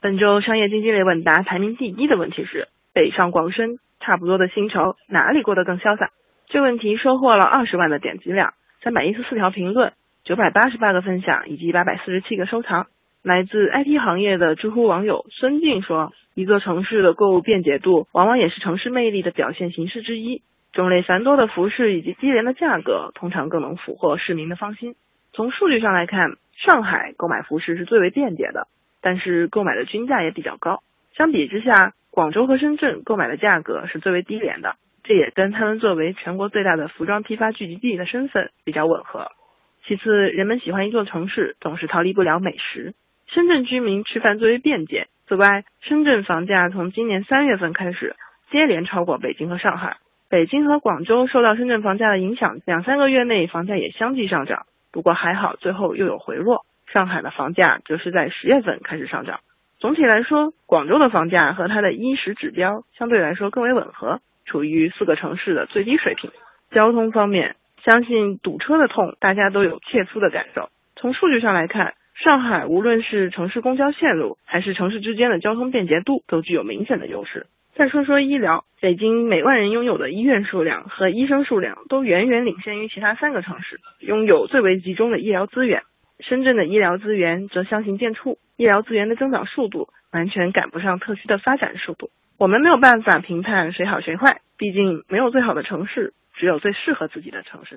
本周商业经济类问答排名第一的问题是：北上广深差不多的薪酬，哪里过得更潇洒？这问题收获了二十万的点击量，三百一十四条评论，九百八十八个分享以及八百四十七个收藏。来自 IT 行业的知乎网友孙静说：“一座城市的购物便捷度，往往也是城市魅力的表现形式之一。种类繁多的服饰以及低廉的价格，通常更能俘获市民的芳心。从数据上来看，上海购买服饰是最为便捷的。”但是购买的均价也比较高，相比之下，广州和深圳购买的价格是最为低廉的，这也跟他们作为全国最大的服装批发聚集地的身份比较吻合。其次，人们喜欢一座城市，总是逃离不了美食。深圳居民吃饭最为便捷。此外，深圳房价从今年三月份开始接连超过北京和上海，北京和广州受到深圳房价的影响，两三个月内房价也相继上涨，不过还好，最后又有回落。上海的房价则是在十月份开始上涨。总体来说，广州的房价和它的衣食指标相对来说更为吻合，处于四个城市的最低水平。交通方面，相信堵车的痛大家都有切肤的感受。从数据上来看，上海无论是城市公交线路，还是城市之间的交通便捷度，都具有明显的优势。再说说医疗，北京每万人拥有的医院数量和医生数量都远远领先于其他三个城市，拥有最为集中的医疗资源。深圳的医疗资源则相形见绌，医疗资源的增长速度完全赶不上特区的发展速度。我们没有办法评判谁好谁坏，毕竟没有最好的城市，只有最适合自己的城市。